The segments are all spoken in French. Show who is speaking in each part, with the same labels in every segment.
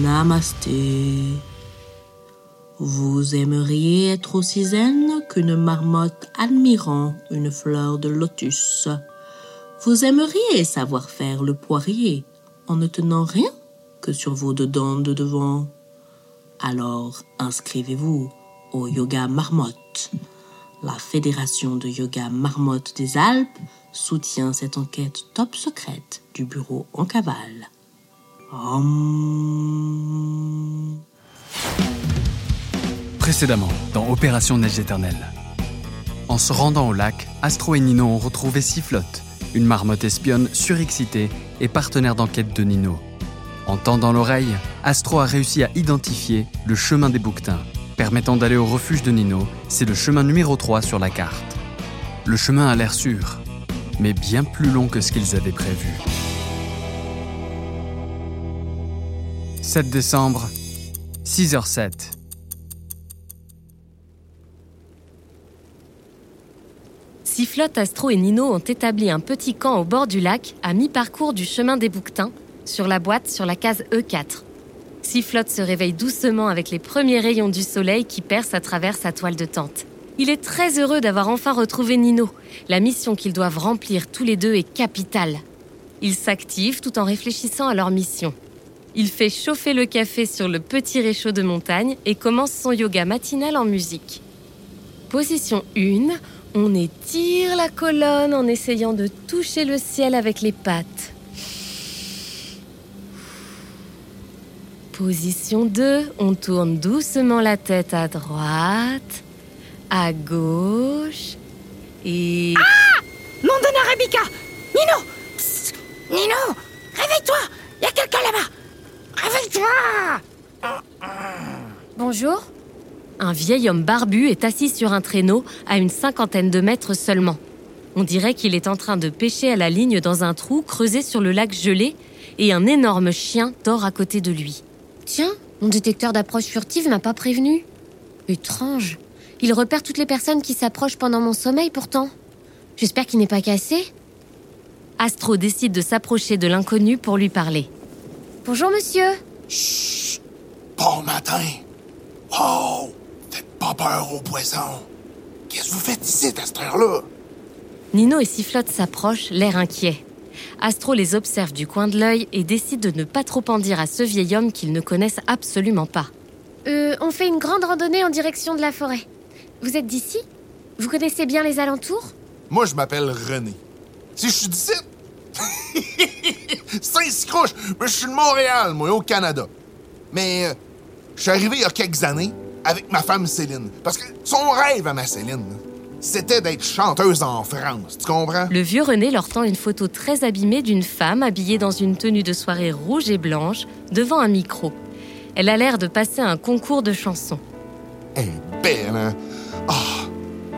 Speaker 1: Namasté. Vous aimeriez être aussi zen qu'une marmotte admirant une fleur de lotus. Vous aimeriez savoir faire le poirier en ne tenant rien que sur vos deux dents de devant. Alors inscrivez-vous au Yoga Marmotte. La Fédération de Yoga Marmotte des Alpes soutient cette enquête top secrète du bureau en cavale. Hum.
Speaker 2: Précédemment, dans Opération Neige éternelle. En se rendant au lac, Astro et Nino ont retrouvé Sifflotte, une marmotte espionne surexcitée et partenaire d'enquête de Nino. En tendant l'oreille, Astro a réussi à identifier le chemin des bouquetins, permettant d'aller au refuge de Nino. C'est le chemin numéro 3 sur la carte. Le chemin a l'air sûr, mais bien plus long que ce qu'ils avaient prévu. 7 décembre, 6h07.
Speaker 3: Sifflotte, Astro et Nino ont établi un petit camp au bord du lac, à mi-parcours du chemin des bouquetins, sur la boîte sur la case E4. Sifflotte se réveille doucement avec les premiers rayons du soleil qui percent à travers sa toile de tente. Il est très heureux d'avoir enfin retrouvé Nino. La mission qu'ils doivent remplir tous les deux est capitale. Ils s'activent tout en réfléchissant à leur mission. Il fait chauffer le café sur le petit réchaud de montagne et commence son yoga matinal en musique. Position 1, on étire la colonne en essayant de toucher le ciel avec les pattes. Position 2, on tourne doucement la tête à droite, à gauche et...
Speaker 4: Nom de Arabica Nino Nino Réveille-toi Y a quelqu'un là-bas Réveille-toi
Speaker 3: Bonjour. Un vieil homme barbu est assis sur un traîneau à une cinquantaine de mètres seulement. On dirait qu'il est en train de pêcher à la ligne dans un trou creusé sur le lac gelé et un énorme chien dort à côté de lui. Tiens, mon détecteur d'approche furtive m'a pas prévenu. Étrange. Il repère toutes les personnes qui s'approchent pendant mon sommeil pourtant. J'espère qu'il n'est pas cassé. Astro décide de s'approcher de l'inconnu pour lui parler. Bonjour monsieur.
Speaker 5: Bon matin. Wow! Faites pas peur au poison. Qu'est-ce que vous faites ici à cette heure-là?
Speaker 3: Nino et Sifflotte s'approchent, l'air inquiet. Astro les observe du coin de l'œil et décide de ne pas trop en dire à ce vieil homme qu'ils ne connaissent absolument pas. Euh, on fait une grande randonnée en direction de la forêt. Vous êtes d'ici? Vous connaissez bien les alentours?
Speaker 5: Moi, je m'appelle René. Si je suis d'ici... Saint-Scrouche! Mais je suis de Montréal, moi, au Canada. Mais euh, je suis arrivé il y a quelques années avec ma femme Céline. Parce que son rêve à ma Céline, c'était d'être chanteuse en France. Tu comprends?
Speaker 3: Le vieux René leur tend une photo très abîmée d'une femme habillée dans une tenue de soirée rouge et blanche devant un micro. Elle a l'air de passer un concours de chansons.
Speaker 5: Elle est belle, hein? Ah!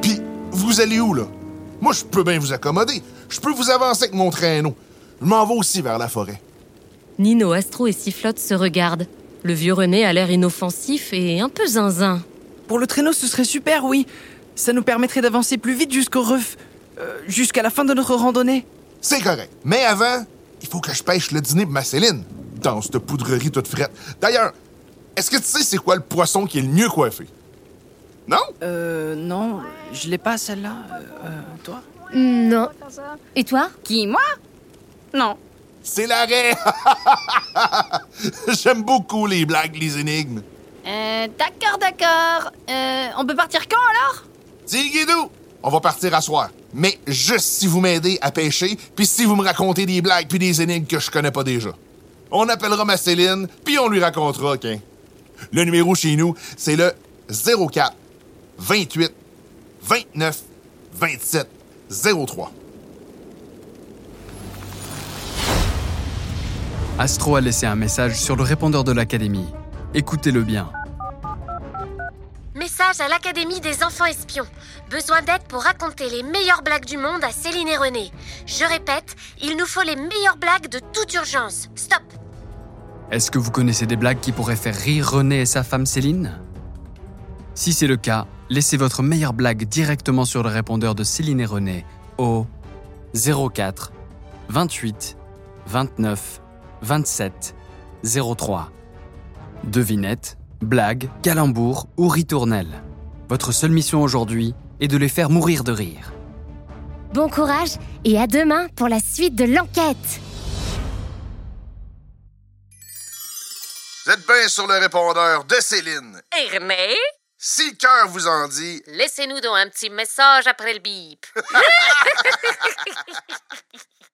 Speaker 5: Puis, vous allez où, là? Moi, je peux bien vous accommoder. Je peux vous avancer avec mon traîneau. Je m'en vais aussi vers la forêt.
Speaker 3: Nino, Astro et Sifflotte se regardent. Le vieux René a l'air inoffensif et un peu zinzin.
Speaker 4: Pour le traîneau, ce serait super, oui. Ça nous permettrait d'avancer plus vite jusqu'au ref... euh, jusqu'à la fin de notre randonnée.
Speaker 5: C'est correct. Mais avant, il faut que je pêche le dîner pour ma Céline. Dans cette poudrerie toute frette. D'ailleurs, est-ce que tu sais c'est quoi le poisson qui est le mieux coiffé? Non?
Speaker 4: Euh, non, je l'ai pas celle-là. Euh, euh, toi
Speaker 3: Non. Et toi?
Speaker 6: Qui, moi? Non.
Speaker 5: C'est l'arrêt! J'aime beaucoup les blagues, les énigmes.
Speaker 6: Euh, d'accord, d'accord. Euh, on peut partir quand alors?
Speaker 5: Tigidou! On va partir à soir. Mais juste si vous m'aidez à pêcher, puis si vous me racontez des blagues puis des énigmes que je connais pas déjà. On appellera ma Céline, puis on lui racontera, OK? Le numéro chez nous, c'est le 04 28 29 27 03.
Speaker 2: Astro a laissé un message sur le répondeur de l'Académie. Écoutez-le bien.
Speaker 3: Message à l'Académie des enfants espions. Besoin d'aide pour raconter les meilleures blagues du monde à Céline et René. Je répète, il nous faut les meilleures blagues de toute urgence. Stop
Speaker 2: Est-ce que vous connaissez des blagues qui pourraient faire rire René et sa femme Céline? Si c'est le cas, laissez votre meilleure blague directement sur le répondeur de Céline et René au 04 28 29 27 03. Devinette, blague, calembour ou ritournelle. Votre seule mission aujourd'hui est de les faire mourir de rire.
Speaker 7: Bon courage et à demain pour la suite de l'enquête.
Speaker 5: Vous êtes bien sur le répondeur de Céline.
Speaker 3: Et René,
Speaker 5: Si le cœur vous en dit,
Speaker 3: laissez-nous donc un petit message après le bip.